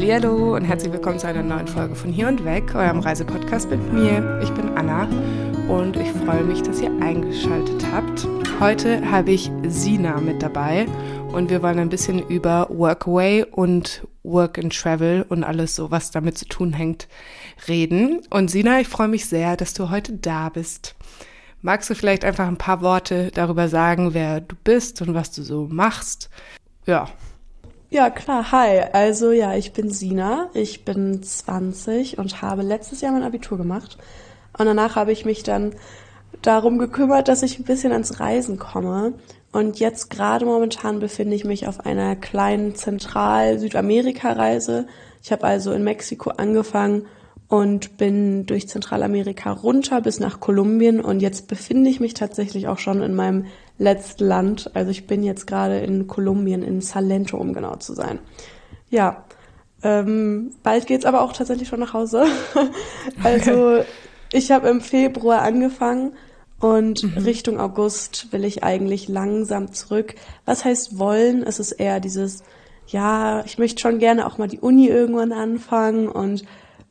Hallo und herzlich willkommen zu einer neuen Folge von Hier und Weg, eurem Reisepodcast mit mir. Ich bin Anna und ich freue mich, dass ihr eingeschaltet habt. Heute habe ich Sina mit dabei und wir wollen ein bisschen über Workaway und Work and Travel und alles so, was damit zu tun hängt, reden. Und Sina, ich freue mich sehr, dass du heute da bist. Magst du vielleicht einfach ein paar Worte darüber sagen, wer du bist und was du so machst? Ja. Ja, klar. Hi. Also ja, ich bin Sina. Ich bin 20 und habe letztes Jahr mein Abitur gemacht. Und danach habe ich mich dann darum gekümmert, dass ich ein bisschen ans Reisen komme. Und jetzt gerade momentan befinde ich mich auf einer kleinen Zentral-Südamerika-Reise. Ich habe also in Mexiko angefangen und bin durch Zentralamerika runter bis nach Kolumbien und jetzt befinde ich mich tatsächlich auch schon in meinem letzten Land. Also ich bin jetzt gerade in Kolumbien, in Salento, um genau zu sein. Ja, ähm, bald geht's aber auch tatsächlich schon nach Hause. also ich habe im Februar angefangen und mhm. Richtung August will ich eigentlich langsam zurück. Was heißt wollen? Es ist eher dieses, ja, ich möchte schon gerne auch mal die Uni irgendwann anfangen und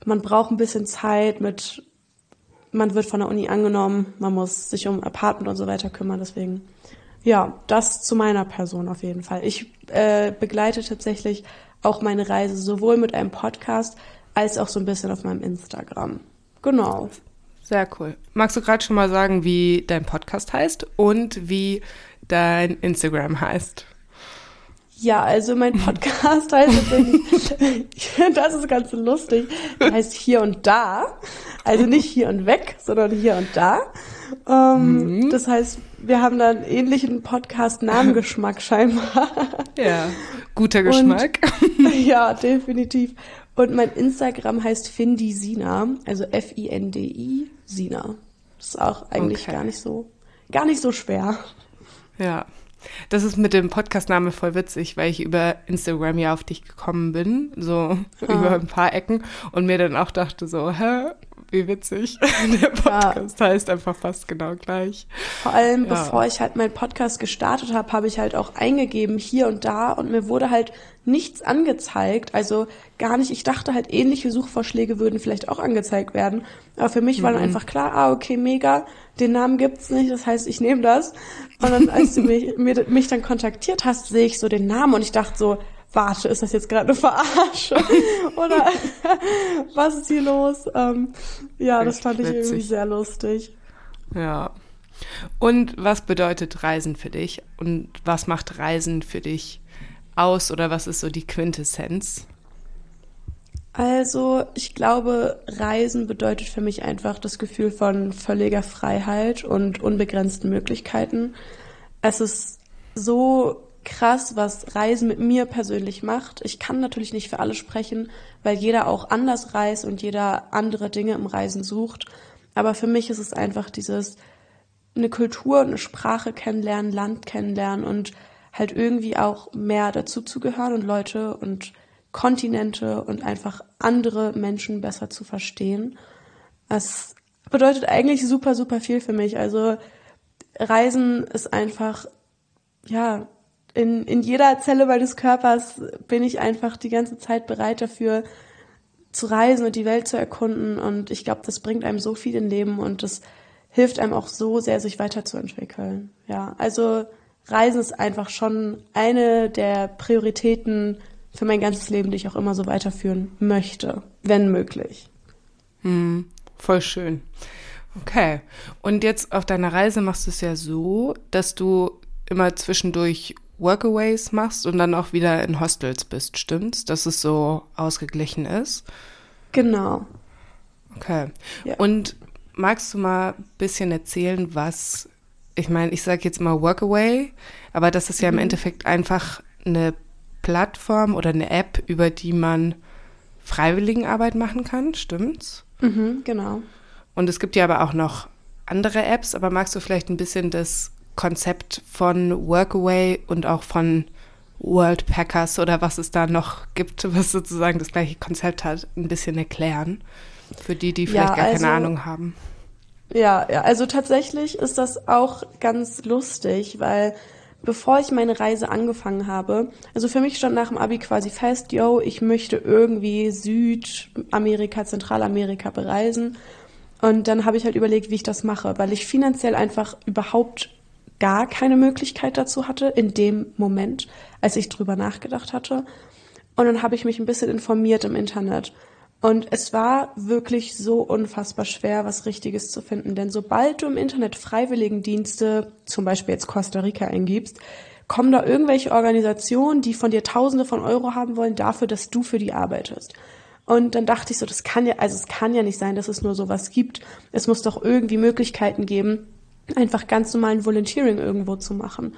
man braucht ein bisschen Zeit mit, man wird von der Uni angenommen, man muss sich um Apartment und so weiter kümmern, deswegen, ja, das zu meiner Person auf jeden Fall. Ich äh, begleite tatsächlich auch meine Reise sowohl mit einem Podcast als auch so ein bisschen auf meinem Instagram. Genau. Sehr cool. Magst du gerade schon mal sagen, wie dein Podcast heißt und wie dein Instagram heißt? Ja, also mein Podcast heißt tatsächlich, das ist ganz lustig, der heißt Hier und Da. Also nicht hier und weg, sondern hier und da. Ähm, mhm. Das heißt, wir haben da einen ähnlichen Podcast-Namengeschmack scheinbar. Ja, guter Geschmack. Und, ja, definitiv. Und mein Instagram heißt Findi Sina, also F-I-N-D-I Sina. Das ist auch eigentlich okay. gar nicht so, gar nicht so schwer. Ja. Das ist mit dem Podcastname voll witzig, weil ich über Instagram ja auf dich gekommen bin, so ah. über ein paar Ecken und mir dann auch dachte so, hä, wie witzig. Der Podcast ja. heißt einfach fast genau gleich. Vor allem, ja. bevor ich halt meinen Podcast gestartet habe, habe ich halt auch eingegeben hier und da und mir wurde halt nichts angezeigt. Also gar nicht. Ich dachte halt, ähnliche Suchvorschläge würden vielleicht auch angezeigt werden. Aber für mich war dann mhm. einfach klar, ah, okay, mega, den Namen gibt's nicht, das heißt, ich nehme das. Und dann, als du mich, mich dann kontaktiert hast, sehe ich so den Namen und ich dachte so, warte, ist das jetzt gerade eine Verarsche? Oder was ist hier los? Ähm, ja, das fand ich irgendwie sehr lustig. Ja. Und was bedeutet Reisen für dich? Und was macht Reisen für dich aus? Oder was ist so die Quintessenz? Also, ich glaube, Reisen bedeutet für mich einfach das Gefühl von völliger Freiheit und unbegrenzten Möglichkeiten. Es ist so krass, was Reisen mit mir persönlich macht. Ich kann natürlich nicht für alle sprechen, weil jeder auch anders reist und jeder andere Dinge im Reisen sucht. Aber für mich ist es einfach dieses eine Kultur eine Sprache kennenlernen, Land kennenlernen und halt irgendwie auch mehr dazuzugehören und Leute und Kontinente und einfach andere Menschen besser zu verstehen. Das bedeutet eigentlich super, super viel für mich. Also Reisen ist einfach, ja, in, in jeder Zelle meines Körpers bin ich einfach die ganze Zeit bereit dafür zu reisen und die Welt zu erkunden. Und ich glaube, das bringt einem so viel im Leben und das hilft einem auch so sehr, sich weiterzuentwickeln. Ja, also Reisen ist einfach schon eine der Prioritäten für mein ganzes Leben, die ich auch immer so weiterführen möchte, wenn möglich. Hm, voll schön. Okay. Und jetzt auf deiner Reise machst du es ja so, dass du immer zwischendurch Workaways machst und dann auch wieder in Hostels bist, stimmt's? Dass es so ausgeglichen ist? Genau. Okay. Ja. Und magst du mal ein bisschen erzählen, was, ich meine, ich sage jetzt mal Workaway, aber das ist ja mhm. im Endeffekt einfach eine Plattform oder eine App, über die man Freiwilligenarbeit machen kann, stimmt's? Mhm, genau. Und es gibt ja aber auch noch andere Apps, aber magst du vielleicht ein bisschen das Konzept von Workaway und auch von World Packers oder was es da noch gibt, was sozusagen das gleiche Konzept hat, ein bisschen erklären. Für die, die vielleicht ja, gar also, keine Ahnung haben. Ja, ja, also tatsächlich ist das auch ganz lustig, weil bevor ich meine Reise angefangen habe, also für mich stand nach dem Abi quasi fest, yo, ich möchte irgendwie Südamerika, Zentralamerika bereisen. Und dann habe ich halt überlegt, wie ich das mache, weil ich finanziell einfach überhaupt gar keine Möglichkeit dazu hatte in dem Moment, als ich drüber nachgedacht hatte. Und dann habe ich mich ein bisschen informiert im Internet. Und es war wirklich so unfassbar schwer, was Richtiges zu finden. Denn sobald du im Internet Freiwilligendienste, zum Beispiel jetzt Costa Rica eingibst, kommen da irgendwelche Organisationen, die von dir Tausende von Euro haben wollen, dafür, dass du für die arbeitest. Und dann dachte ich so, das kann ja, also es kann ja nicht sein, dass es nur sowas gibt. Es muss doch irgendwie Möglichkeiten geben, einfach ganz normalen Volunteering irgendwo zu machen.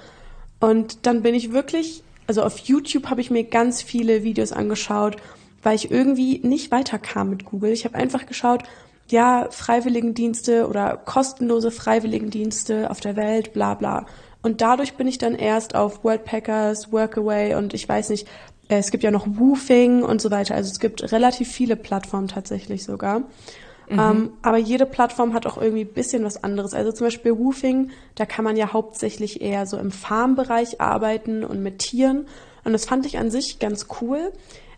Und dann bin ich wirklich, also auf YouTube habe ich mir ganz viele Videos angeschaut, weil ich irgendwie nicht weiterkam mit Google. Ich habe einfach geschaut, ja, Freiwilligendienste oder kostenlose Freiwilligendienste auf der Welt, bla bla. Und dadurch bin ich dann erst auf Worldpackers, Workaway und ich weiß nicht, äh, es gibt ja noch Woofing und so weiter. Also es gibt relativ viele Plattformen tatsächlich sogar. Mhm. Ähm, aber jede Plattform hat auch irgendwie bisschen was anderes. Also zum Beispiel Woofing, da kann man ja hauptsächlich eher so im Farmbereich arbeiten und mit Tieren. Und das fand ich an sich ganz cool.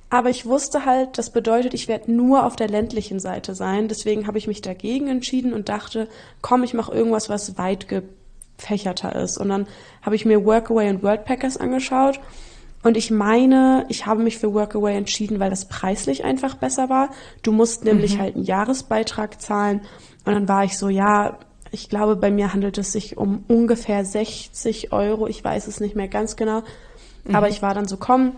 Aber ich wusste halt, das bedeutet, ich werde nur auf der ländlichen Seite sein. Deswegen habe ich mich dagegen entschieden und dachte, komm, ich mache irgendwas, was weit gefächerter ist. Und dann habe ich mir Workaway und Worldpackers angeschaut. Und ich meine, ich habe mich für Workaway entschieden, weil das preislich einfach besser war. Du musst nämlich mhm. halt einen Jahresbeitrag zahlen. Und dann war ich so, ja, ich glaube, bei mir handelt es sich um ungefähr 60 Euro. Ich weiß es nicht mehr ganz genau. Mhm. Aber ich war dann so, komm,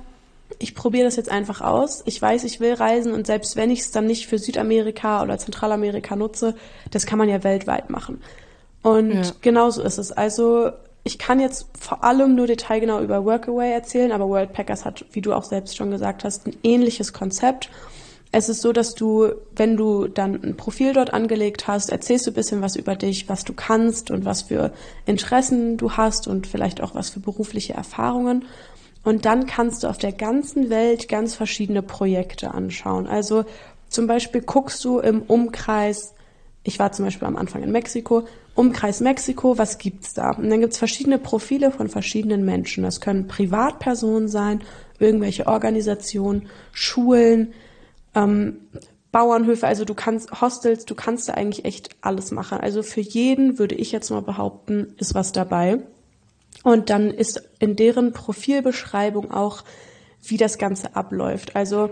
ich probiere das jetzt einfach aus. Ich weiß, ich will reisen und selbst wenn ich es dann nicht für Südamerika oder Zentralamerika nutze, das kann man ja weltweit machen. Und ja. genauso ist es. Also ich kann jetzt vor allem nur detailgenau über Workaway erzählen, aber Worldpackers hat, wie du auch selbst schon gesagt hast, ein ähnliches Konzept. Es ist so, dass du, wenn du dann ein Profil dort angelegt hast, erzählst du ein bisschen was über dich, was du kannst und was für Interessen du hast und vielleicht auch was für berufliche Erfahrungen. Und dann kannst du auf der ganzen Welt ganz verschiedene Projekte anschauen. Also zum Beispiel guckst du im Umkreis, ich war zum Beispiel am Anfang in Mexiko, Umkreis Mexiko, was gibt's da? Und dann gibt's verschiedene Profile von verschiedenen Menschen. Das können Privatpersonen sein, irgendwelche Organisationen, Schulen, ähm, Bauernhöfe, also du kannst Hostels, du kannst da eigentlich echt alles machen. Also für jeden würde ich jetzt mal behaupten, ist was dabei. Und dann ist in deren Profilbeschreibung auch, wie das Ganze abläuft. Also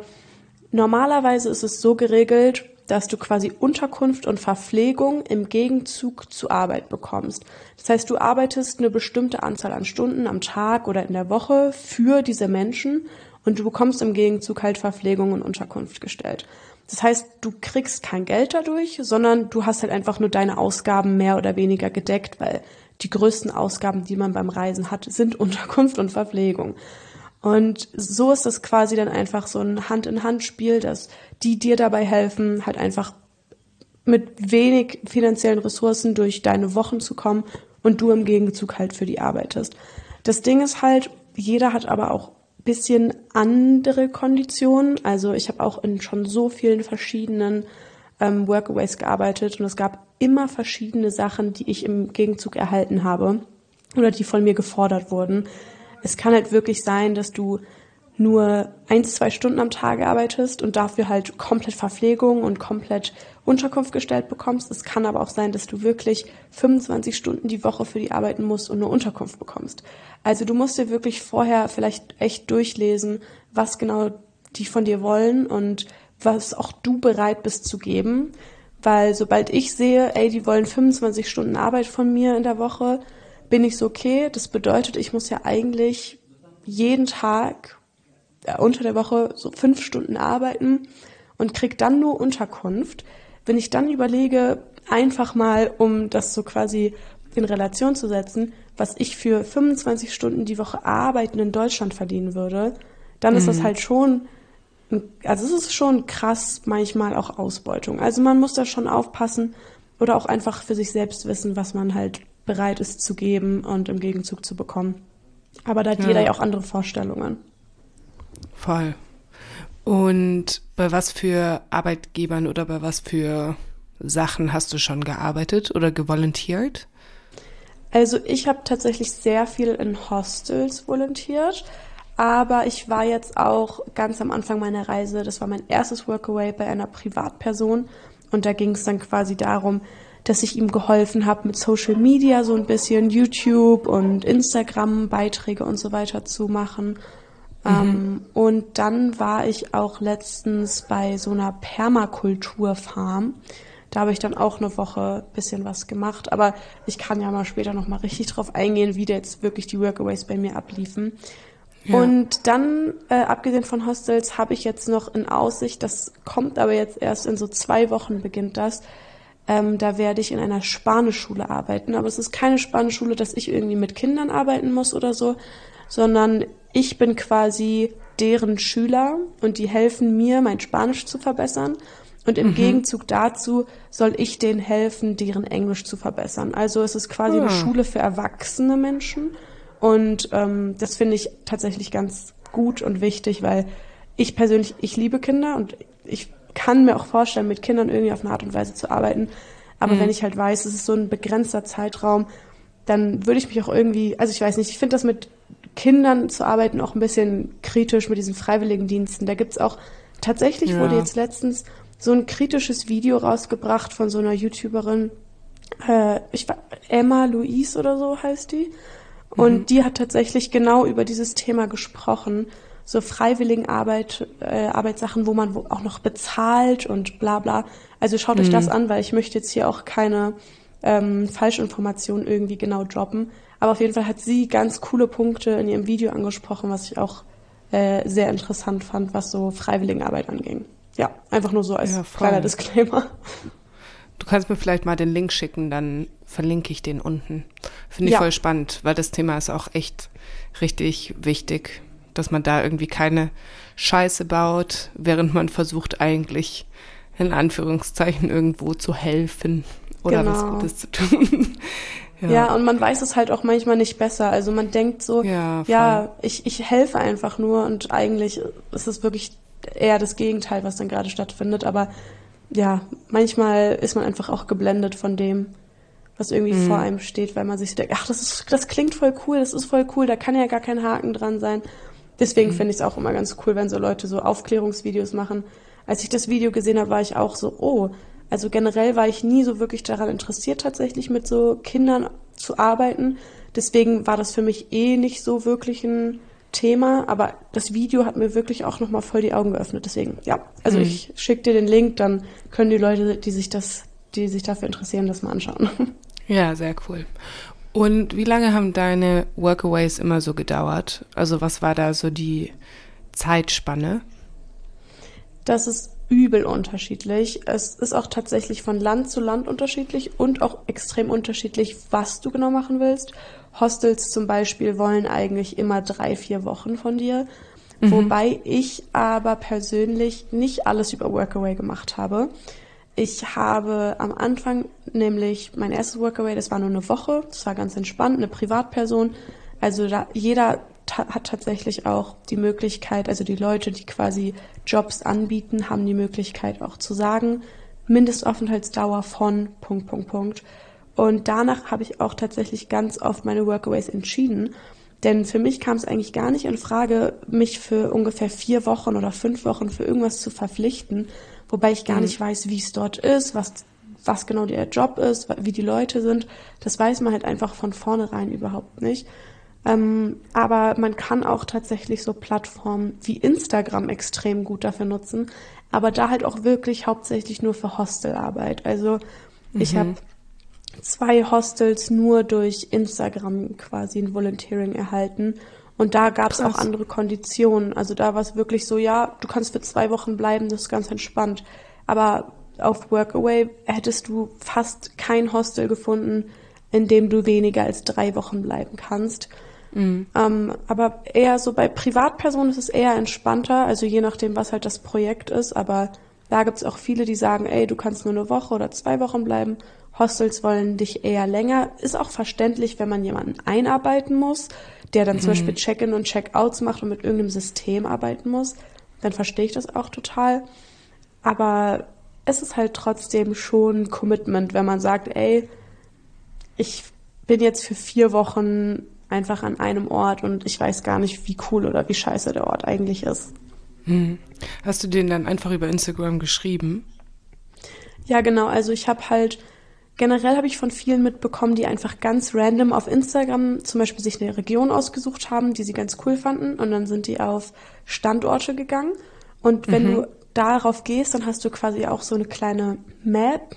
normalerweise ist es so geregelt, dass du quasi Unterkunft und Verpflegung im Gegenzug zu Arbeit bekommst. Das heißt, du arbeitest eine bestimmte Anzahl an Stunden am Tag oder in der Woche für diese Menschen und du bekommst im Gegenzug halt Verpflegung und Unterkunft gestellt. Das heißt, du kriegst kein Geld dadurch, sondern du hast halt einfach nur deine Ausgaben mehr oder weniger gedeckt, weil die größten Ausgaben, die man beim Reisen hat, sind Unterkunft und Verpflegung. Und so ist das quasi dann einfach so ein Hand-in-Hand-Spiel, dass die dir dabei helfen, halt einfach mit wenig finanziellen Ressourcen durch deine Wochen zu kommen und du im Gegenzug halt für die arbeitest. Das Ding ist halt, jeder hat aber auch bisschen andere Konditionen. Also ich habe auch in schon so vielen verschiedenen ähm, Workaways gearbeitet und es gab immer verschiedene Sachen, die ich im Gegenzug erhalten habe oder die von mir gefordert wurden. Es kann halt wirklich sein, dass du nur ein, zwei Stunden am Tag arbeitest und dafür halt komplett Verpflegung und komplett Unterkunft gestellt bekommst. Es kann aber auch sein, dass du wirklich 25 Stunden die Woche für die arbeiten musst und nur Unterkunft bekommst. Also du musst dir wirklich vorher vielleicht echt durchlesen, was genau die von dir wollen und was auch du bereit bist zu geben. Weil sobald ich sehe, ey, die wollen 25 Stunden Arbeit von mir in der Woche, bin ich so, okay, das bedeutet, ich muss ja eigentlich jeden Tag äh, unter der Woche so fünf Stunden arbeiten und krieg dann nur Unterkunft. Wenn ich dann überlege, einfach mal, um das so quasi in Relation zu setzen, was ich für 25 Stunden die Woche arbeiten in Deutschland verdienen würde, dann mhm. ist das mhm. halt schon also es ist schon krass manchmal auch Ausbeutung. Also man muss da schon aufpassen oder auch einfach für sich selbst wissen, was man halt bereit ist zu geben und im Gegenzug zu bekommen. Aber da hat ja. jeder ja auch andere Vorstellungen. Voll. Und bei was für Arbeitgebern oder bei was für Sachen hast du schon gearbeitet oder gevolontiert? Also ich habe tatsächlich sehr viel in Hostels volontiert, aber ich war jetzt auch ganz am Anfang meiner Reise, das war mein erstes Workaway bei einer Privatperson und da ging es dann quasi darum, dass ich ihm geholfen habe, mit Social Media so ein bisschen YouTube und Instagram Beiträge und so weiter zu machen. Mhm. Ähm, und dann war ich auch letztens bei so einer Permakulturfarm. Da habe ich dann auch eine Woche bisschen was gemacht. Aber ich kann ja mal später noch mal richtig drauf eingehen, wie da jetzt wirklich die Workaways bei mir abliefen. Ja. Und dann, äh, abgesehen von Hostels, habe ich jetzt noch in Aussicht, das kommt aber jetzt erst in so zwei Wochen beginnt das, ähm, da werde ich in einer Spanischschule arbeiten. Aber es ist keine Spanischschule, dass ich irgendwie mit Kindern arbeiten muss oder so, sondern ich bin quasi deren Schüler und die helfen mir, mein Spanisch zu verbessern. Und im mhm. Gegenzug dazu soll ich denen helfen, deren Englisch zu verbessern. Also es ist quasi ja. eine ah. Schule für erwachsene Menschen. Und ähm, das finde ich tatsächlich ganz gut und wichtig, weil ich persönlich, ich liebe Kinder und ich kann mir auch vorstellen, mit Kindern irgendwie auf eine Art und Weise zu arbeiten. Aber mhm. wenn ich halt weiß, es ist so ein begrenzter Zeitraum, dann würde ich mich auch irgendwie, also ich weiß nicht, ich finde das mit Kindern zu arbeiten auch ein bisschen kritisch mit diesen Freiwilligendiensten. Da gibt's auch, tatsächlich ja. wurde jetzt letztens so ein kritisches Video rausgebracht von so einer YouTuberin, äh, ich war, Emma Louise oder so heißt die. Und mhm. die hat tatsächlich genau über dieses Thema gesprochen so Freiwilligenarbeit, äh, Arbeitssachen, wo man auch noch bezahlt und bla bla. Also schaut mhm. euch das an, weil ich möchte jetzt hier auch keine ähm, Falschinformationen irgendwie genau droppen. Aber auf jeden Fall hat sie ganz coole Punkte in ihrem Video angesprochen, was ich auch äh, sehr interessant fand, was so Freiwilligenarbeit anging. Ja, einfach nur so als ja, kleiner Disclaimer. Du kannst mir vielleicht mal den Link schicken, dann verlinke ich den unten. Finde ich ja. voll spannend, weil das Thema ist auch echt richtig wichtig dass man da irgendwie keine Scheiße baut, während man versucht eigentlich in Anführungszeichen irgendwo zu helfen oder genau. was Gutes zu tun. ja. ja. und man weiß es halt auch manchmal nicht besser. Also man denkt so, ja, ja ich, ich helfe einfach nur und eigentlich ist es wirklich eher das Gegenteil, was dann gerade stattfindet. Aber ja, manchmal ist man einfach auch geblendet von dem, was irgendwie mhm. vor einem steht, weil man sich denkt, ach, das ist, das klingt voll cool, das ist voll cool, da kann ja gar kein Haken dran sein. Deswegen mhm. finde ich es auch immer ganz cool, wenn so Leute so Aufklärungsvideos machen. Als ich das Video gesehen habe, war ich auch so, oh, also generell war ich nie so wirklich daran interessiert, tatsächlich mit so Kindern zu arbeiten. Deswegen war das für mich eh nicht so wirklich ein Thema, aber das Video hat mir wirklich auch nochmal voll die Augen geöffnet. Deswegen, ja, also mhm. ich schicke dir den Link, dann können die Leute, die sich das, die sich dafür interessieren, das mal anschauen. Ja, sehr cool. Und wie lange haben deine Workaways immer so gedauert? Also was war da so die Zeitspanne? Das ist übel unterschiedlich. Es ist auch tatsächlich von Land zu Land unterschiedlich und auch extrem unterschiedlich, was du genau machen willst. Hostels zum Beispiel wollen eigentlich immer drei, vier Wochen von dir. Mhm. Wobei ich aber persönlich nicht alles über Workaway gemacht habe. Ich habe am Anfang nämlich mein erstes Workaway, das war nur eine Woche, das war ganz entspannt, eine Privatperson. Also da, jeder hat tatsächlich auch die Möglichkeit, also die Leute, die quasi Jobs anbieten, haben die Möglichkeit auch zu sagen, Mindestaufenthaltsdauer von Punkt, Punkt, Punkt. Und danach habe ich auch tatsächlich ganz oft meine Workaways entschieden. Denn für mich kam es eigentlich gar nicht in Frage, mich für ungefähr vier Wochen oder fünf Wochen für irgendwas zu verpflichten, wobei ich gar mhm. nicht weiß, wie es dort ist, was, was genau der Job ist, wie die Leute sind. Das weiß man halt einfach von vornherein überhaupt nicht. Ähm, aber man kann auch tatsächlich so Plattformen wie Instagram extrem gut dafür nutzen, aber da halt auch wirklich hauptsächlich nur für Hostelarbeit. Also mhm. ich habe zwei Hostels nur durch Instagram quasi ein Volunteering erhalten und da gab es auch andere Konditionen. Also da war es wirklich so, ja, du kannst für zwei Wochen bleiben, das ist ganz entspannt. Aber auf Workaway hättest du fast kein Hostel gefunden, in dem du weniger als drei Wochen bleiben kannst. Mhm. Ähm, aber eher so bei Privatpersonen ist es eher entspannter, also je nachdem, was halt das Projekt ist. Aber da gibt es auch viele, die sagen, ey, du kannst nur eine Woche oder zwei Wochen bleiben. Hostels wollen dich eher länger. Ist auch verständlich, wenn man jemanden einarbeiten muss der dann mhm. zum Beispiel Check-in und Check-outs macht und mit irgendeinem System arbeiten muss, dann verstehe ich das auch total. Aber es ist halt trotzdem schon ein Commitment, wenn man sagt, ey, ich bin jetzt für vier Wochen einfach an einem Ort und ich weiß gar nicht, wie cool oder wie scheiße der Ort eigentlich ist. Hm. Hast du den dann einfach über Instagram geschrieben? Ja, genau. Also ich habe halt generell habe ich von vielen mitbekommen, die einfach ganz random auf Instagram zum Beispiel sich eine Region ausgesucht haben, die sie ganz cool fanden und dann sind die auf Standorte gegangen und wenn mhm. du darauf gehst, dann hast du quasi auch so eine kleine Map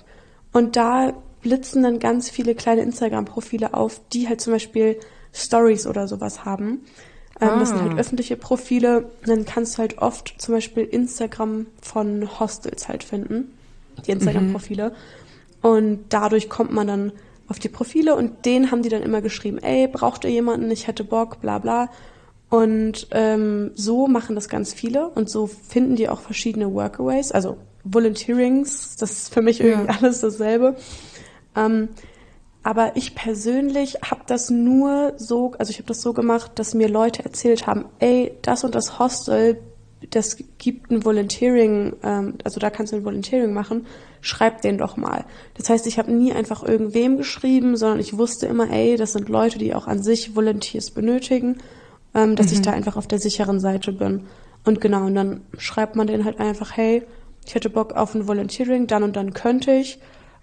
und da blitzen dann ganz viele kleine Instagram-Profile auf, die halt zum Beispiel Stories oder sowas haben. Ähm, ah. Das sind halt ah. öffentliche Profile. Dann kannst du halt oft zum Beispiel Instagram von Hostels halt finden, die Instagram-Profile. Mhm. Und dadurch kommt man dann auf die Profile und denen haben die dann immer geschrieben, ey, braucht ihr jemanden, ich hätte Bock, bla bla. Und ähm, so machen das ganz viele und so finden die auch verschiedene Workaways, also Volunteerings, das ist für mich irgendwie ja. alles dasselbe. Ähm, aber ich persönlich habe das nur so, also ich habe das so gemacht, dass mir Leute erzählt haben, ey, das und das Hostel, das gibt ein Volunteering, ähm, also da kannst du ein Volunteering machen, schreib den doch mal. Das heißt, ich habe nie einfach irgendwem geschrieben, sondern ich wusste immer, ey, das sind Leute, die auch an sich Volunteers benötigen, ähm, dass mhm. ich da einfach auf der sicheren Seite bin. Und genau, und dann schreibt man denen halt einfach, hey, ich hätte Bock auf ein Volunteering, dann und dann könnte ich.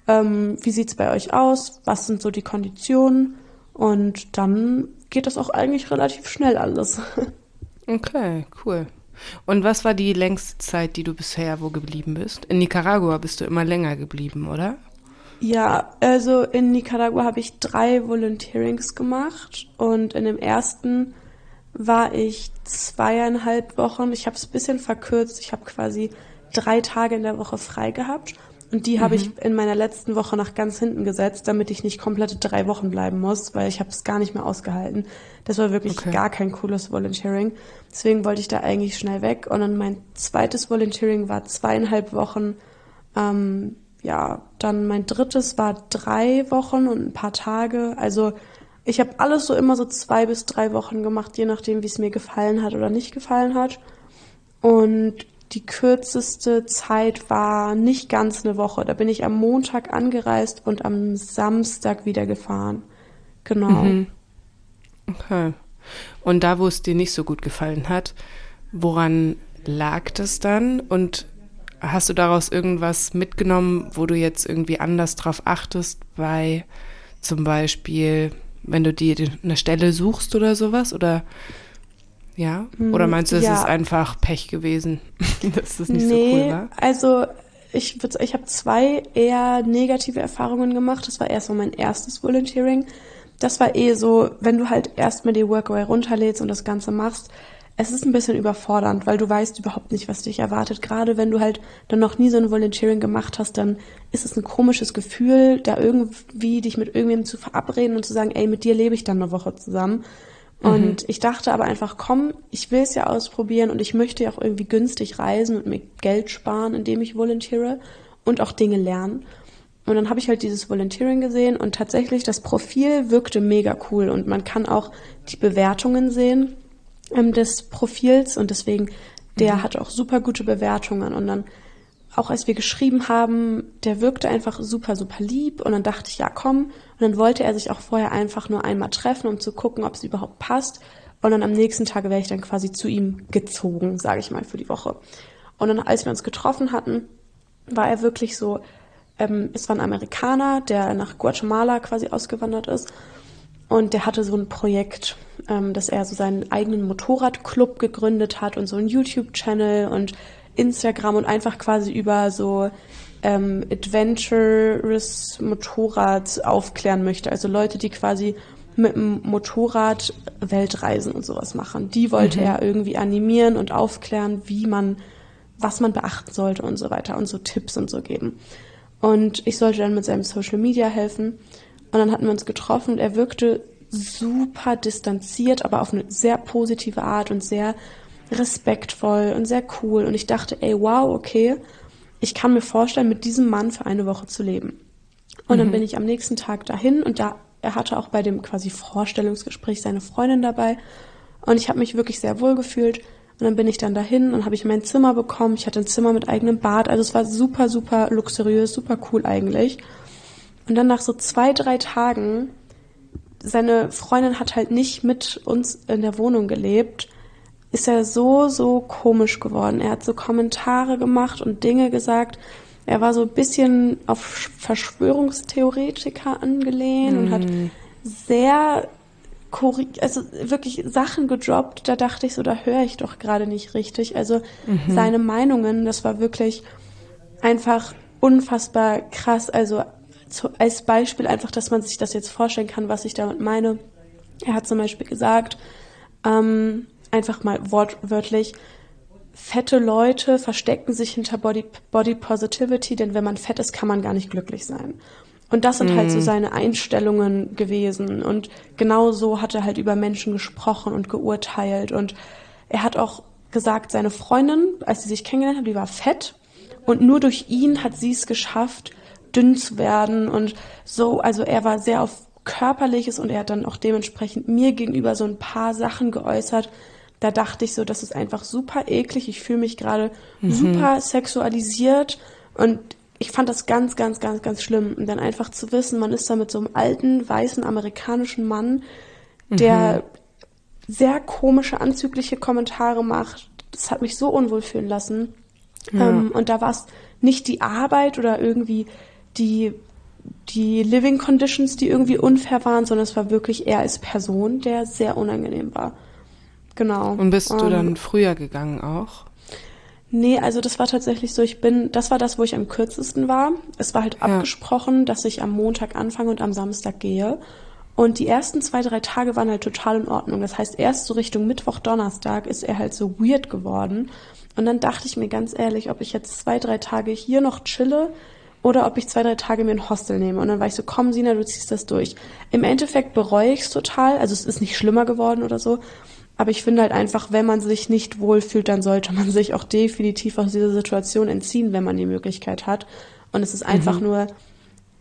Ähm, wie sieht's bei euch aus? Was sind so die Konditionen? Und dann geht das auch eigentlich relativ schnell alles. Okay, cool. Und was war die längste Zeit, die du bisher wo geblieben bist? In Nicaragua bist du immer länger geblieben, oder? Ja, also in Nicaragua habe ich drei Volunteerings gemacht und in dem ersten war ich zweieinhalb Wochen. Ich habe es ein bisschen verkürzt. Ich habe quasi drei Tage in der Woche frei gehabt und die mhm. habe ich mhm. in meiner letzten Woche nach ganz hinten gesetzt, damit ich nicht komplette drei Wochen bleiben muss, weil ich habe es gar nicht mehr ausgehalten. Das war wirklich okay. gar kein cooles Volunteering. Deswegen wollte ich da eigentlich schnell weg. Und dann mein zweites Volunteering war zweieinhalb Wochen. Ähm, ja, dann mein drittes war drei Wochen und ein paar Tage. Also ich habe alles so immer so zwei bis drei Wochen gemacht, je nachdem, wie es mir gefallen hat oder nicht gefallen hat. Und die kürzeste Zeit war nicht ganz eine Woche. Da bin ich am Montag angereist und am Samstag wieder gefahren. Genau. Mhm. Okay. Und da, wo es dir nicht so gut gefallen hat, woran lag das dann? Und hast du daraus irgendwas mitgenommen, wo du jetzt irgendwie anders drauf achtest, bei zum Beispiel, wenn du dir eine Stelle suchst oder sowas? Oder ja? Oder hm, meinst du, es ja. ist einfach Pech gewesen, dass das nicht nee, so cool war? Also ich, ich habe zwei eher negative Erfahrungen gemacht. Das war erstmal mein erstes Volunteering. Das war eh so, wenn du halt erstmal die Workaway runterlädst und das Ganze machst, es ist ein bisschen überfordernd, weil du weißt überhaupt nicht, was dich erwartet. Gerade wenn du halt dann noch nie so ein Volunteering gemacht hast, dann ist es ein komisches Gefühl, da irgendwie dich mit irgendjemandem zu verabreden und zu sagen, ey, mit dir lebe ich dann eine Woche zusammen. Und mhm. ich dachte aber einfach, komm, ich will es ja ausprobieren und ich möchte ja auch irgendwie günstig reisen und mir Geld sparen, indem ich volontiere und auch Dinge lernen. Und dann habe ich halt dieses Volunteering gesehen und tatsächlich das Profil wirkte mega cool und man kann auch die Bewertungen sehen ähm, des Profils und deswegen, der mhm. hat auch super gute Bewertungen und dann auch als wir geschrieben haben, der wirkte einfach super, super lieb und dann dachte ich, ja komm. Und dann wollte er sich auch vorher einfach nur einmal treffen, um zu gucken, ob es überhaupt passt. Und dann am nächsten Tag wäre ich dann quasi zu ihm gezogen, sage ich mal, für die Woche. Und dann, als wir uns getroffen hatten, war er wirklich so, ähm, es war ein Amerikaner, der nach Guatemala quasi ausgewandert ist. Und der hatte so ein Projekt, ähm, dass er so seinen eigenen Motorradclub gegründet hat und so einen YouTube-Channel und Instagram und einfach quasi über so ähm, Adventurous Motorrad aufklären möchte. Also Leute, die quasi mit dem Motorrad Weltreisen und sowas machen. Die wollte mhm. er irgendwie animieren und aufklären, wie man, was man beachten sollte und so weiter und so Tipps und so geben. Und ich sollte dann mit seinem Social Media helfen. Und dann hatten wir uns getroffen und er wirkte super distanziert, aber auf eine sehr positive Art und sehr respektvoll und sehr cool. Und ich dachte, ey, wow, okay, ich kann mir vorstellen, mit diesem Mann für eine Woche zu leben. Und mhm. dann bin ich am nächsten Tag dahin und da, er hatte auch bei dem quasi Vorstellungsgespräch seine Freundin dabei. Und ich habe mich wirklich sehr wohl gefühlt. Und dann bin ich dann dahin und habe ich mein Zimmer bekommen. Ich hatte ein Zimmer mit eigenem Bad. Also es war super, super luxuriös, super cool eigentlich. Und dann nach so zwei, drei Tagen seine Freundin hat halt nicht mit uns in der Wohnung gelebt, ist er so, so komisch geworden. Er hat so Kommentare gemacht und Dinge gesagt. Er war so ein bisschen auf Verschwörungstheoretiker angelehnt mhm. und hat mhm. sehr also wirklich Sachen gedroppt, da dachte ich so, da höre ich doch gerade nicht richtig. Also mhm. seine Meinungen, das war wirklich einfach unfassbar krass. Also zu, als Beispiel einfach, dass man sich das jetzt vorstellen kann, was ich damit meine. Er hat zum Beispiel gesagt, ähm, einfach mal wortwörtlich, fette Leute verstecken sich hinter Body, Body Positivity, denn wenn man fett ist, kann man gar nicht glücklich sein. Und das sind mhm. halt so mhm. seine Einstellungen gewesen. Und genau so hat er halt über Menschen gesprochen und geurteilt. Und er hat auch gesagt, seine Freundin, als sie sich kennengelernt haben, die war fett. Und nur durch ihn hat sie es geschafft, dünn zu werden. Und so, also er war sehr auf Körperliches und er hat dann auch dementsprechend mir gegenüber so ein paar Sachen geäußert. Da dachte ich so, das ist einfach super eklig. Ich fühle mich gerade mhm. super sexualisiert und ich fand das ganz, ganz, ganz, ganz schlimm. Und dann einfach zu wissen, man ist da mit so einem alten, weißen, amerikanischen Mann, der mhm. sehr komische, anzügliche Kommentare macht. Das hat mich so unwohl fühlen lassen. Ja. Ähm, und da war es nicht die Arbeit oder irgendwie die, die Living Conditions, die irgendwie unfair waren, sondern es war wirklich er als Person, der sehr unangenehm war. Genau. Und bist du ähm, dann früher gegangen auch? Nee, also das war tatsächlich so, ich bin, das war das, wo ich am kürzesten war. Es war halt ja. abgesprochen, dass ich am Montag anfange und am Samstag gehe. Und die ersten zwei, drei Tage waren halt total in Ordnung. Das heißt, erst so Richtung Mittwoch, Donnerstag ist er halt so weird geworden. Und dann dachte ich mir ganz ehrlich, ob ich jetzt zwei, drei Tage hier noch chille oder ob ich zwei, drei Tage mir ein Hostel nehme. Und dann war ich so, komm Sina, du ziehst das durch. Im Endeffekt bereue ich es total. Also es ist nicht schlimmer geworden oder so. Aber ich finde halt einfach, wenn man sich nicht wohlfühlt, dann sollte man sich auch definitiv aus dieser Situation entziehen, wenn man die Möglichkeit hat. Und es ist einfach mhm. nur,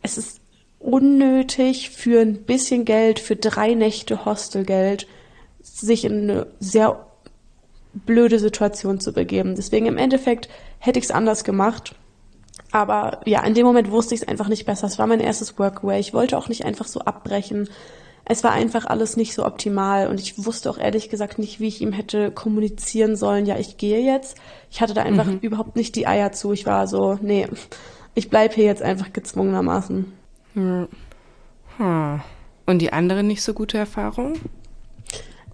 es ist unnötig für ein bisschen Geld, für drei Nächte Hostelgeld, sich in eine sehr blöde Situation zu begeben. Deswegen im Endeffekt hätte ich es anders gemacht. Aber ja, in dem Moment wusste ich es einfach nicht besser. Es war mein erstes Workaway. Ich wollte auch nicht einfach so abbrechen es war einfach alles nicht so optimal und ich wusste auch ehrlich gesagt nicht, wie ich ihm hätte kommunizieren sollen, ja, ich gehe jetzt. Ich hatte da einfach mhm. überhaupt nicht die Eier zu. Ich war so, nee, ich bleibe hier jetzt einfach gezwungenermaßen. Hm. Und die andere nicht so gute Erfahrung?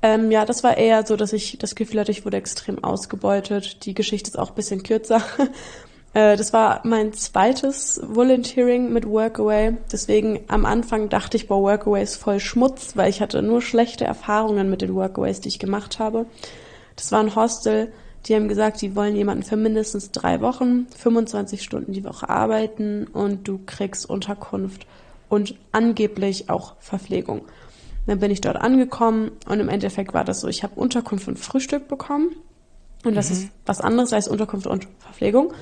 Ähm, ja, das war eher so, dass ich das Gefühl hatte, ich wurde extrem ausgebeutet. Die Geschichte ist auch ein bisschen kürzer. Äh, das war mein zweites Volunteering mit Workaway. Deswegen am Anfang dachte ich, boah, Workaway ist voll Schmutz, weil ich hatte nur schlechte Erfahrungen mit den Workaways, die ich gemacht habe. Das war ein Hostel, die haben gesagt, die wollen jemanden für mindestens drei Wochen, 25 Stunden die Woche arbeiten und du kriegst Unterkunft und angeblich auch Verpflegung. Dann bin ich dort angekommen und im Endeffekt war das so, ich habe Unterkunft und Frühstück bekommen und das mhm. ist was anderes als Unterkunft und Verpflegung.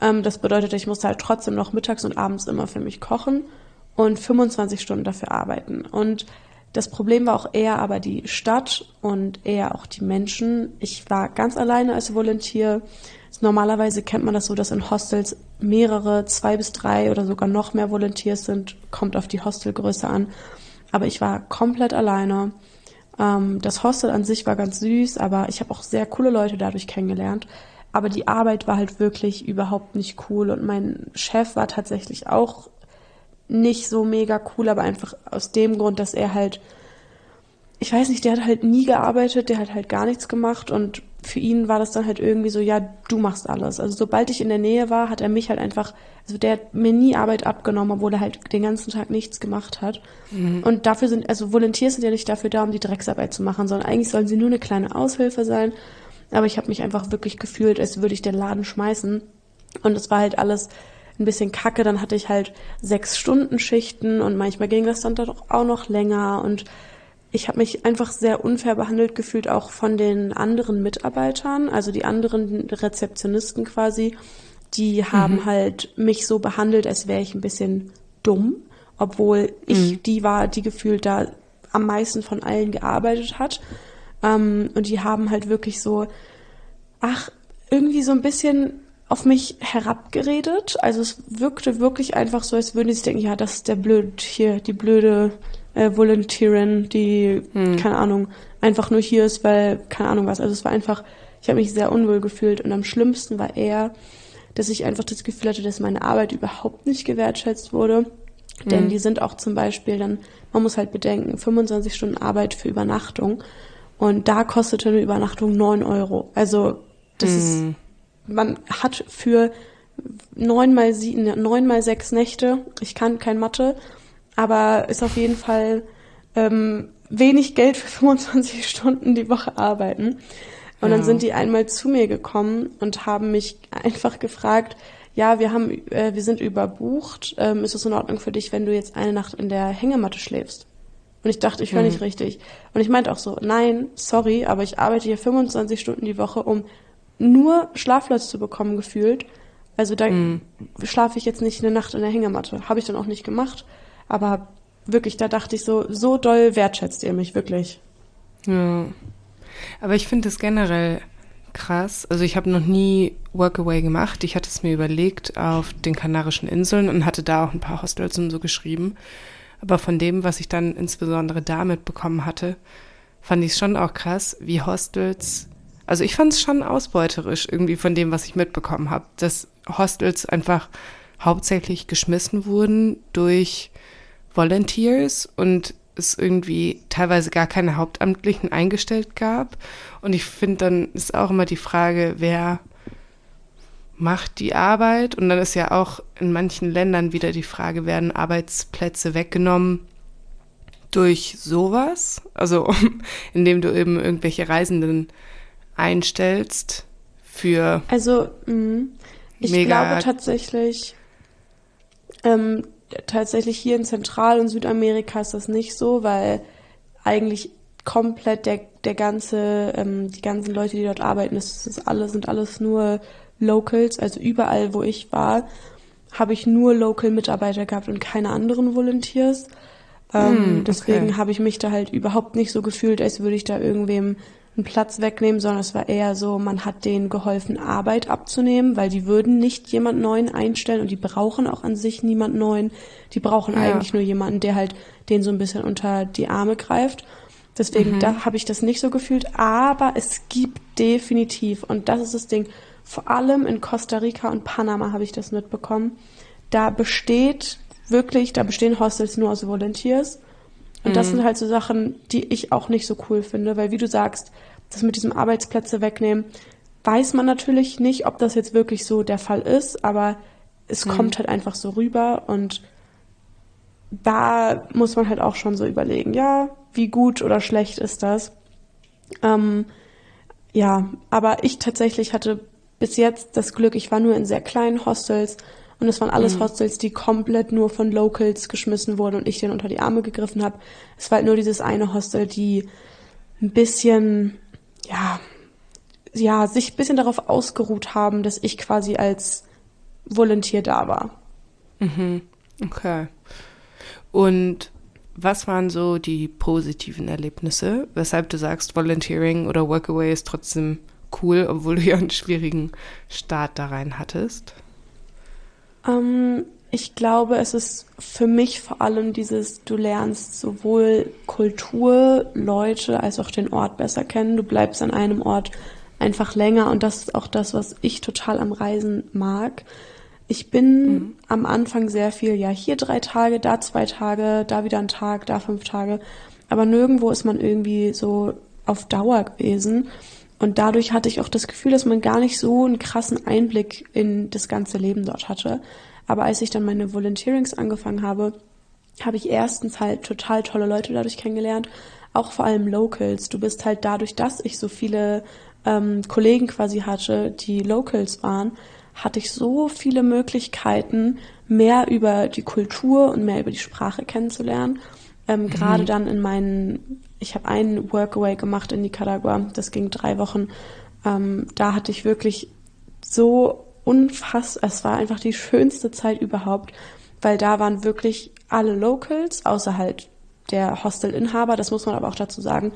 Ähm, das bedeutet, ich musste halt trotzdem noch mittags und abends immer für mich kochen und 25 Stunden dafür arbeiten. Und das Problem war auch eher aber die Stadt und eher auch die Menschen. Ich war ganz alleine als Volunteer. Normalerweise kennt man das so, dass in Hostels mehrere, zwei bis drei oder sogar noch mehr Volunteers sind. Kommt auf die Hostelgröße an. Aber ich war komplett alleine. Ähm, das Hostel an sich war ganz süß, aber ich habe auch sehr coole Leute dadurch kennengelernt. Aber die Arbeit war halt wirklich überhaupt nicht cool und mein Chef war tatsächlich auch nicht so mega cool, aber einfach aus dem Grund, dass er halt, ich weiß nicht, der hat halt nie gearbeitet, der hat halt gar nichts gemacht und für ihn war das dann halt irgendwie so, ja, du machst alles. Also sobald ich in der Nähe war, hat er mich halt einfach, also der hat mir nie Arbeit abgenommen, obwohl er halt den ganzen Tag nichts gemacht hat. Mhm. Und dafür sind, also Volunteers sind ja nicht dafür da, um die Drecksarbeit zu machen, sondern eigentlich sollen sie nur eine kleine Aushilfe sein aber ich habe mich einfach wirklich gefühlt, als würde ich den Laden schmeißen. Und es war halt alles ein bisschen kacke. Dann hatte ich halt sechs Stunden Schichten und manchmal ging das dann doch auch noch länger. Und ich habe mich einfach sehr unfair behandelt gefühlt, auch von den anderen Mitarbeitern, also die anderen Rezeptionisten quasi. Die haben mhm. halt mich so behandelt, als wäre ich ein bisschen dumm, obwohl ich mhm. die war, die gefühlt da am meisten von allen gearbeitet hat. Ähm, und die haben halt wirklich so, ach, irgendwie so ein bisschen auf mich herabgeredet. Also es wirkte wirklich einfach so, als würden sie denken, ja, das ist der blöd hier, die blöde äh, Volunteerin, die, hm. keine Ahnung, einfach nur hier ist, weil, keine Ahnung was. Also es war einfach, ich habe mich sehr unwohl gefühlt und am schlimmsten war eher, dass ich einfach das Gefühl hatte, dass meine Arbeit überhaupt nicht gewertschätzt wurde. Denn die sind auch zum Beispiel dann, man muss halt bedenken, 25 Stunden Arbeit für Übernachtung. Und da kostete eine Übernachtung neun Euro. Also das hm. ist man hat für neun mal sieben, neun mal sechs Nächte, ich kann kein Mathe, aber ist auf jeden Fall ähm, wenig Geld für 25 Stunden die Woche arbeiten. Und ja. dann sind die einmal zu mir gekommen und haben mich einfach gefragt, ja, wir haben, äh, wir sind überbucht. Ähm, ist es in Ordnung für dich, wenn du jetzt eine Nacht in der Hängematte schläfst? Und ich dachte, ich höre mhm. nicht richtig. Und ich meinte auch so, nein, sorry, aber ich arbeite hier 25 Stunden die Woche, um nur Schlafplatz zu bekommen gefühlt. Also da mm. schlafe ich jetzt nicht eine Nacht in der Hängematte. Habe ich dann auch nicht gemacht. Aber wirklich, da dachte ich so, so doll wertschätzt ihr mich, wirklich. Ja. Aber ich finde es generell krass. Also ich habe noch nie Workaway gemacht. Ich hatte es mir überlegt auf den Kanarischen Inseln und hatte da auch ein paar Hostels und so geschrieben. Aber von dem, was ich dann insbesondere da mitbekommen hatte, fand ich es schon auch krass, wie Hostels also ich fand es schon ausbeuterisch irgendwie von dem, was ich mitbekommen habe, dass Hostels einfach hauptsächlich geschmissen wurden durch Volunteers und es irgendwie teilweise gar keine Hauptamtlichen eingestellt gab. Und ich finde, dann ist auch immer die Frage, wer macht die Arbeit? Und dann ist ja auch in manchen Ländern wieder die Frage, werden Arbeitsplätze weggenommen durch sowas? Also indem du eben irgendwelche Reisenden einstellst für. Also, mh, mm, ich glaube tatsächlich, ähm, tatsächlich hier in Zentral- und Südamerika ist das nicht so, weil eigentlich komplett der, der ganze, ähm, die ganzen Leute, die dort arbeiten, das ist alles, sind alles nur Locals, also überall, wo ich war, habe ich nur Local-Mitarbeiter gehabt und keine anderen Volunteers. Ähm, mm, okay. Deswegen habe ich mich da halt überhaupt nicht so gefühlt, als würde ich da irgendwem einen Platz wegnehmen, sondern es war eher so, man hat denen geholfen, Arbeit abzunehmen, weil die würden nicht jemand Neuen einstellen und die brauchen auch an sich niemand Neuen. Die brauchen ja. eigentlich nur jemanden, der halt den so ein bisschen unter die Arme greift. Deswegen, mhm. da habe ich das nicht so gefühlt. Aber es gibt definitiv, und das ist das Ding, vor allem in Costa Rica und Panama habe ich das mitbekommen, da besteht wirklich, da bestehen Hostels nur aus Volunteers. Und mhm. das sind halt so Sachen, die ich auch nicht so cool finde, weil wie du sagst, das mit diesem Arbeitsplätze wegnehmen, weiß man natürlich nicht, ob das jetzt wirklich so der Fall ist, aber es mhm. kommt halt einfach so rüber und da muss man halt auch schon so überlegen, ja, wie gut oder schlecht ist das? Ähm, ja, aber ich tatsächlich hatte bis jetzt das Glück, ich war nur in sehr kleinen Hostels und es waren alles mhm. Hostels, die komplett nur von Locals geschmissen wurden und ich denen unter die Arme gegriffen habe. Es war halt nur dieses eine Hostel, die ein bisschen ja, ja, sich ein bisschen darauf ausgeruht haben, dass ich quasi als Volunteer da war. Mhm. Okay. Und was waren so die positiven Erlebnisse, weshalb du sagst, Volunteering oder Workaway ist trotzdem cool, obwohl du ja einen schwierigen Start da rein hattest? Ähm, ich glaube, es ist für mich vor allem dieses, du lernst sowohl Kultur, Leute als auch den Ort besser kennen. Du bleibst an einem Ort einfach länger und das ist auch das, was ich total am Reisen mag. Ich bin mhm. am Anfang sehr viel, ja, hier drei Tage, da zwei Tage, da wieder ein Tag, da fünf Tage. Aber nirgendwo ist man irgendwie so auf Dauer gewesen. Und dadurch hatte ich auch das Gefühl, dass man gar nicht so einen krassen Einblick in das ganze Leben dort hatte. Aber als ich dann meine Volunteerings angefangen habe, habe ich erstens halt total tolle Leute dadurch kennengelernt, auch vor allem Locals. Du bist halt dadurch, dass ich so viele ähm, Kollegen quasi hatte, die Locals waren, hatte ich so viele Möglichkeiten, mehr über die Kultur und mehr über die Sprache kennenzulernen. Ähm, mhm. Gerade dann in meinen, ich habe einen Workaway gemacht in Nicaragua, das ging drei Wochen. Ähm, da hatte ich wirklich so unfassbar, es war einfach die schönste Zeit überhaupt, weil da waren wirklich alle Locals, außer halt der Hostelinhaber, das muss man aber auch dazu sagen.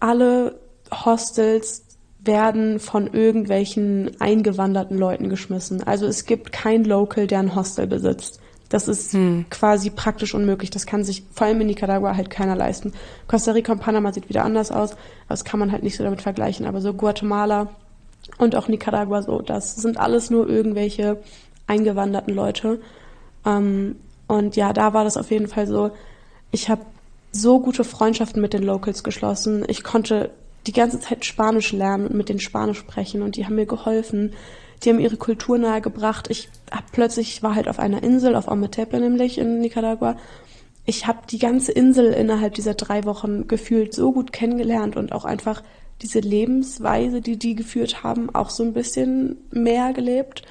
Alle Hostels werden von irgendwelchen eingewanderten Leuten geschmissen. Also es gibt kein Local, der ein Hostel besitzt. Das ist hm. quasi praktisch unmöglich. Das kann sich vor allem in Nicaragua halt keiner leisten. Costa Rica und Panama sieht wieder anders aus. Das kann man halt nicht so damit vergleichen. Aber so Guatemala und auch Nicaragua so, das sind alles nur irgendwelche eingewanderten Leute. Ähm, und ja, da war das auf jeden Fall so. Ich habe so gute Freundschaften mit den Locals geschlossen. Ich konnte die ganze Zeit Spanisch lernen und mit denen Spanisch sprechen und die haben mir geholfen. Die haben ihre Kultur nahegebracht. Ich hab plötzlich war halt auf einer Insel, auf Ometepe nämlich in Nicaragua. Ich habe die ganze Insel innerhalb dieser drei Wochen gefühlt so gut kennengelernt und auch einfach diese Lebensweise, die die geführt haben, auch so ein bisschen mehr gelebt.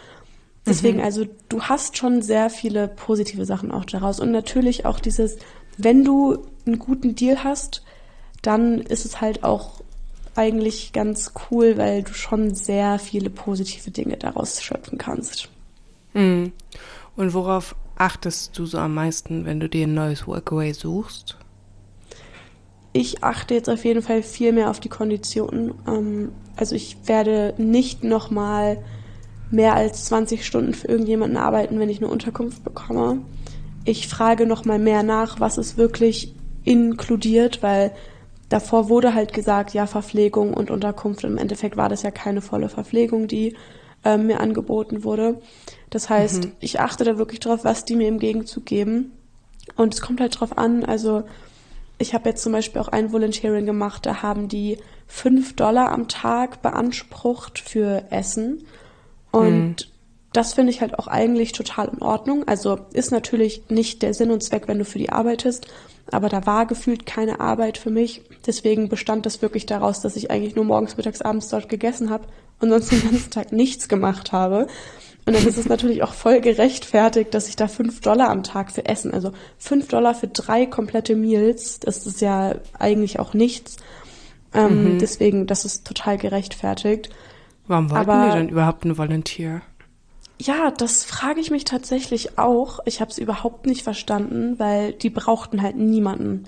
Deswegen, mhm. also du hast schon sehr viele positive Sachen auch daraus. Und natürlich auch dieses, wenn du einen guten Deal hast, dann ist es halt auch eigentlich ganz cool, weil du schon sehr viele positive Dinge daraus schöpfen kannst. Mhm. Und worauf achtest du so am meisten, wenn du dir ein neues Workaway suchst? Ich achte jetzt auf jeden Fall viel mehr auf die Konditionen. Ähm, also ich werde nicht nochmal mehr als 20 Stunden für irgendjemanden arbeiten, wenn ich eine Unterkunft bekomme. Ich frage nochmal mehr nach, was es wirklich inkludiert, weil davor wurde halt gesagt, ja, Verpflegung und Unterkunft. Im Endeffekt war das ja keine volle Verpflegung, die äh, mir angeboten wurde. Das heißt, mhm. ich achte da wirklich drauf, was die mir im Gegenzug geben. Und es kommt halt drauf an, also ich habe jetzt zum Beispiel auch ein Volunteering gemacht, da haben die fünf Dollar am Tag beansprucht für Essen. Und mhm. Das finde ich halt auch eigentlich total in Ordnung. Also ist natürlich nicht der Sinn und Zweck, wenn du für die arbeitest, aber da war gefühlt keine Arbeit für mich. Deswegen bestand das wirklich daraus, dass ich eigentlich nur morgens, mittags, abends dort gegessen habe und sonst den ganzen Tag nichts gemacht habe. Und dann ist es natürlich auch voll gerechtfertigt, dass ich da fünf Dollar am Tag für Essen, also fünf Dollar für drei komplette Meals, das ist ja eigentlich auch nichts. Ähm, mhm. Deswegen, das ist total gerechtfertigt. Warum wollten Aber, die denn überhaupt einen Volunteer? Ja, das frage ich mich tatsächlich auch. Ich habe es überhaupt nicht verstanden, weil die brauchten halt niemanden.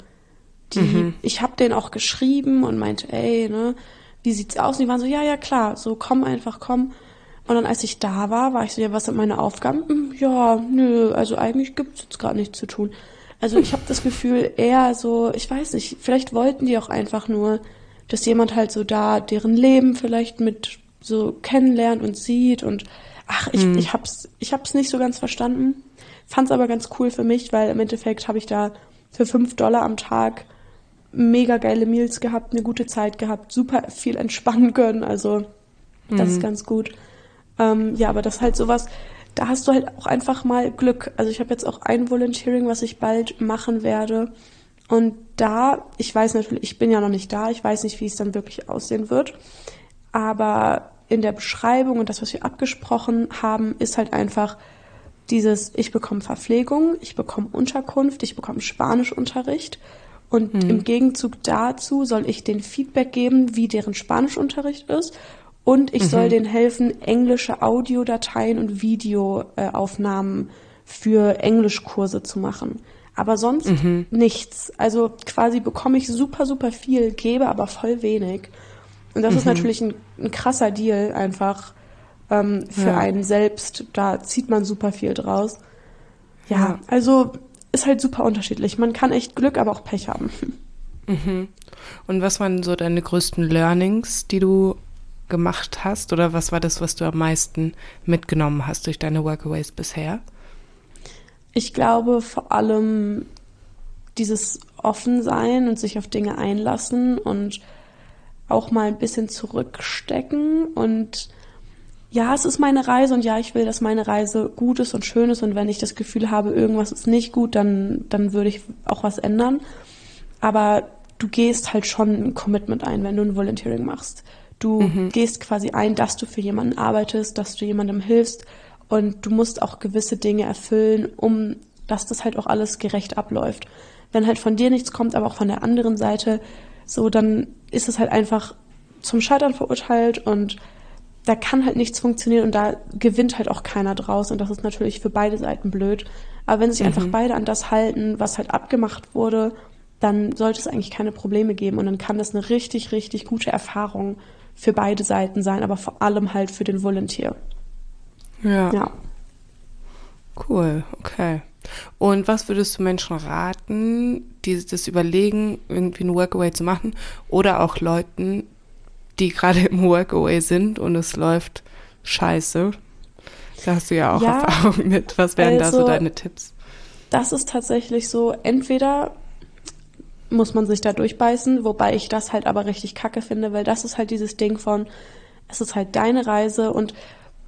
Die, mhm. ich habe denen auch geschrieben und meinte, ey, ne, wie sieht's aus? Und die waren so, ja, ja, klar, so komm einfach, komm. Und dann, als ich da war, war ich so, ja, was sind meine Aufgaben? Hm, ja, nö, also eigentlich gibt's jetzt gerade nichts zu tun. Also ich habe das Gefühl, eher so, ich weiß nicht, vielleicht wollten die auch einfach nur, dass jemand halt so da deren Leben vielleicht mit so kennenlernt und sieht und ach, ich, mhm. ich hab's, ich hab's nicht so ganz verstanden. Fand's aber ganz cool für mich, weil im Endeffekt habe ich da für fünf Dollar am Tag mega geile Meals gehabt, eine gute Zeit gehabt, super viel entspannen können. Also das mhm. ist ganz gut. Ähm, ja, aber das ist halt sowas, da hast du halt auch einfach mal Glück. Also ich habe jetzt auch ein Volunteering, was ich bald machen werde. Und da, ich weiß natürlich, ich bin ja noch nicht da, ich weiß nicht, wie es dann wirklich aussehen wird. Aber in der Beschreibung und das, was wir abgesprochen haben, ist halt einfach dieses, ich bekomme Verpflegung, ich bekomme Unterkunft, ich bekomme Spanischunterricht und hm. im Gegenzug dazu soll ich den Feedback geben, wie deren Spanischunterricht ist und ich mhm. soll denen helfen, englische Audiodateien und Videoaufnahmen für Englischkurse zu machen. Aber sonst mhm. nichts. Also quasi bekomme ich super, super viel, gebe aber voll wenig. Und das mhm. ist natürlich ein, ein, krasser Deal einfach ähm, für ja. einen selbst. Da zieht man super viel draus. Ja, ja, also ist halt super unterschiedlich. Man kann echt Glück, aber auch Pech haben. Mhm. Und was waren so deine größten Learnings, die du gemacht hast? Oder was war das, was du am meisten mitgenommen hast durch deine Workaways bisher? Ich glaube vor allem dieses Offensein und sich auf Dinge einlassen und auch mal ein bisschen zurückstecken und ja, es ist meine Reise und ja, ich will, dass meine Reise gut ist und schön ist und wenn ich das Gefühl habe, irgendwas ist nicht gut, dann, dann würde ich auch was ändern. Aber du gehst halt schon ein Commitment ein, wenn du ein Volunteering machst. Du mhm. gehst quasi ein, dass du für jemanden arbeitest, dass du jemandem hilfst und du musst auch gewisse Dinge erfüllen, um dass das halt auch alles gerecht abläuft. Wenn halt von dir nichts kommt, aber auch von der anderen Seite, so dann ist es halt einfach zum Scheitern verurteilt und da kann halt nichts funktionieren und da gewinnt halt auch keiner draus und das ist natürlich für beide Seiten blöd. Aber wenn sich mhm. einfach beide an das halten, was halt abgemacht wurde, dann sollte es eigentlich keine Probleme geben und dann kann das eine richtig, richtig gute Erfahrung für beide Seiten sein, aber vor allem halt für den Volunteer. Ja. Ja. Cool, okay. Und was würdest du Menschen raten, die das überlegen, irgendwie ein Workaway zu machen oder auch Leuten, die gerade im Workaway sind und es läuft scheiße? Da hast du ja auch Ja, Erfahrung mit. Was wären da so also- deine Tipps? Das ist tatsächlich so, entweder muss man sich da durchbeißen, wobei ich das halt aber richtig kacke finde, weil das ist halt dieses Ding von, es ist halt deine Reise und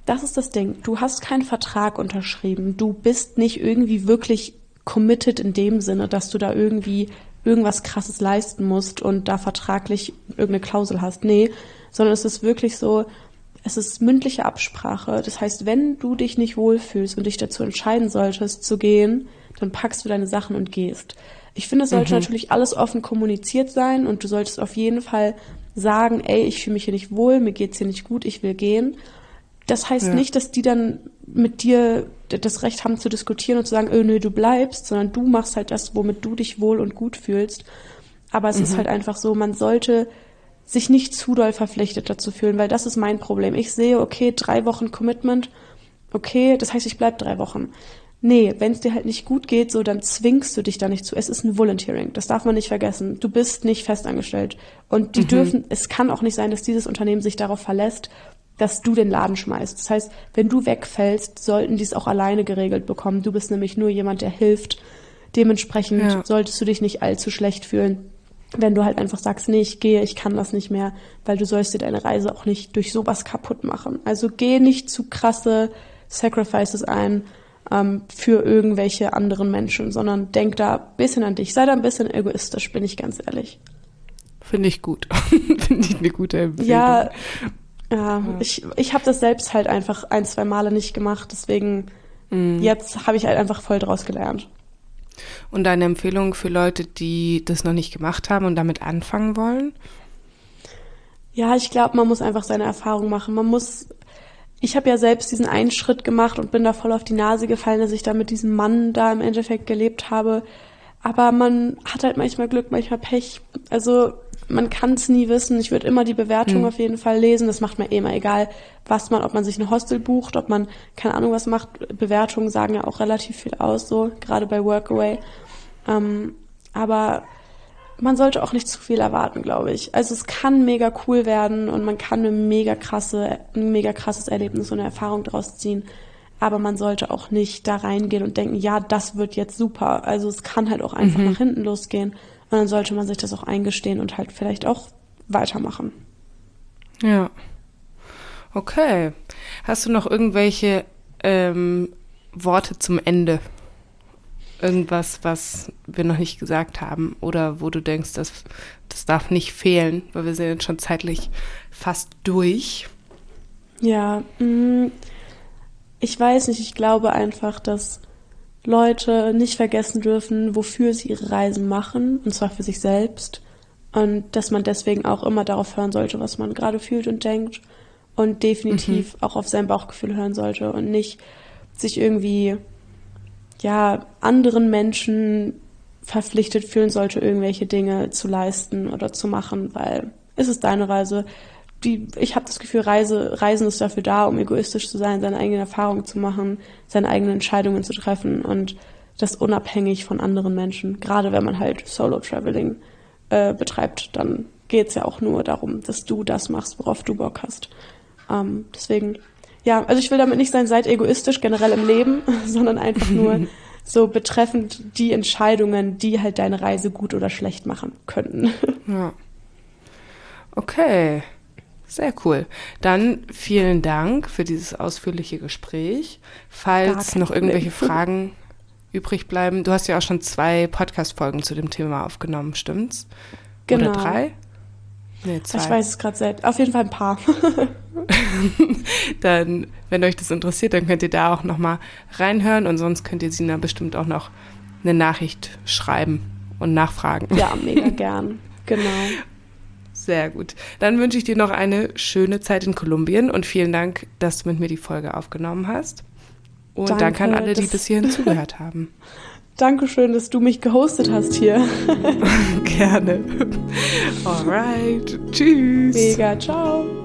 das ist das Ding. Du hast keinen Vertrag unterschrieben. Du bist nicht irgendwie wirklich committed in dem Sinne, dass du da irgendwie irgendwas krasses leisten musst und da vertraglich irgendeine Klausel hast. Nee, sondern es ist wirklich so, es ist mündliche Absprache. Das heißt, wenn du dich nicht wohlfühlst und dich dazu entscheiden solltest zu gehen, dann packst du deine Sachen und gehst. Ich finde, es sollte natürlich alles offen kommuniziert sein und du solltest auf jeden Fall sagen, ey, ich fühle mich hier nicht wohl, mir geht's hier nicht gut, ich will gehen. Das heißt Ja. nicht, dass die dann mit dir das Recht haben zu diskutieren und zu sagen, öh, nö, du bleibst, sondern du machst halt das, womit du dich wohl und gut fühlst. Aber es ist halt einfach so, man sollte sich nicht zu doll verpflichtet dazu fühlen, weil das ist mein Problem. Ich sehe, okay, drei Wochen Commitment, okay, das heißt, ich bleib drei Wochen. Nee, wenn es dir halt nicht gut geht, so dann zwingst du dich da nicht zu. Es ist ein Volunteering, das darf man nicht vergessen. Du bist nicht festangestellt. Und die dürfen, es kann auch nicht sein, dass dieses Unternehmen sich darauf verlässt, dass du den Laden schmeißt. Das heißt, wenn du wegfällst, sollten die es auch alleine geregelt bekommen. Du bist nämlich nur jemand, der hilft. Dementsprechend Ja. solltest du dich nicht allzu schlecht fühlen, wenn du halt einfach sagst, nee, ich gehe, ich kann das nicht mehr, weil du sollst dir deine Reise auch nicht durch sowas kaputt machen. Also geh nicht zu krasse Sacrifices ein ähm, für irgendwelche anderen Menschen, sondern denk da ein bisschen an dich. Sei da ein bisschen egoistisch, bin ich ganz ehrlich. Finde ich gut. Finde ich eine gute Empfehlung. Ja, ja, ich, ich habe das selbst halt einfach ein, zwei Male nicht gemacht, deswegen jetzt habe ich halt einfach voll draus gelernt. Und deine Empfehlung für Leute, die das noch nicht gemacht haben und damit anfangen wollen? Ja, ich glaube, man muss einfach seine Erfahrung machen. Man muss. Ich habe ja selbst diesen einen Schritt gemacht und bin da voll auf die Nase gefallen, dass ich da mit diesem Mann da im Endeffekt gelebt habe. Aber man hat halt manchmal Glück, manchmal Pech. Also man kann es nie wissen. Ich würde immer die Bewertung auf jeden Fall lesen. Das macht mir eh immer egal, was man, ob man sich ein Hostel bucht, ob man keine Ahnung was macht. Bewertungen sagen ja auch relativ viel aus, so gerade bei Workaway. Ähm, aber man sollte auch nicht zu viel erwarten, glaube ich. Also es kann mega cool werden und man kann eine mega krasse, ein mega krasses Erlebnis und eine Erfahrung draus ziehen. Aber man sollte auch nicht da reingehen und denken, ja, das wird jetzt super. Also es kann halt auch einfach nach hinten losgehen. Und dann sollte man sich das auch eingestehen und halt vielleicht auch weitermachen. Ja. Okay. Hast du noch irgendwelche ähm, Worte zum Ende? Irgendwas, was wir noch nicht gesagt haben oder wo du denkst, das, das darf nicht fehlen, weil wir sind jetzt schon zeitlich fast durch. Ja, mh, ich weiß nicht, ich glaube einfach, dass Leute nicht vergessen dürfen, wofür sie ihre Reisen machen, und zwar für sich selbst. Und dass man deswegen auch immer darauf hören sollte, was man gerade fühlt und denkt. Und definitiv auch auf sein Bauchgefühl hören sollte und nicht sich irgendwie, ja, anderen Menschen verpflichtet fühlen sollte, irgendwelche Dinge zu leisten oder zu machen, weil es ist deine Reise. Die, ich habe das Gefühl, Reise, Reisen ist dafür da, um egoistisch zu sein, seine eigenen Erfahrungen zu machen, seine eigenen Entscheidungen zu treffen und das unabhängig von anderen Menschen. Gerade wenn man halt Solo-Traveling äh, betreibt, dann geht's ja auch nur darum, dass du das machst, worauf du Bock hast. Ähm, deswegen, ja, also ich will damit nicht sein, seid egoistisch generell im Leben, sondern einfach nur so betreffend die Entscheidungen, die halt deine Reise gut oder schlecht machen könnten. Ja. Okay. Sehr cool. Dann vielen Dank für dieses ausführliche Gespräch. Falls noch irgendwelche Problem. Fragen übrig bleiben, du hast ja auch schon zwei Podcast-Folgen zu dem Thema aufgenommen, stimmt's? Genau. Oder drei? Nee, zwei. Ich weiß es gerade selbst. Auf jeden Fall ein paar. Dann, wenn euch das interessiert, dann könnt ihr da auch nochmal reinhören und sonst könnt ihr Sina bestimmt auch noch eine Nachricht schreiben und nachfragen. ja, mega gern. Genau. Sehr gut. Dann wünsche ich dir noch eine schöne Zeit in Kolumbien und vielen Dank, dass du mit mir die Folge aufgenommen hast. Und Danke, danke an alle, die bis hierhin zugehört haben. Dankeschön, dass du mich gehostet hast hier. Gerne. Alright. Tschüss. Mega, ciao.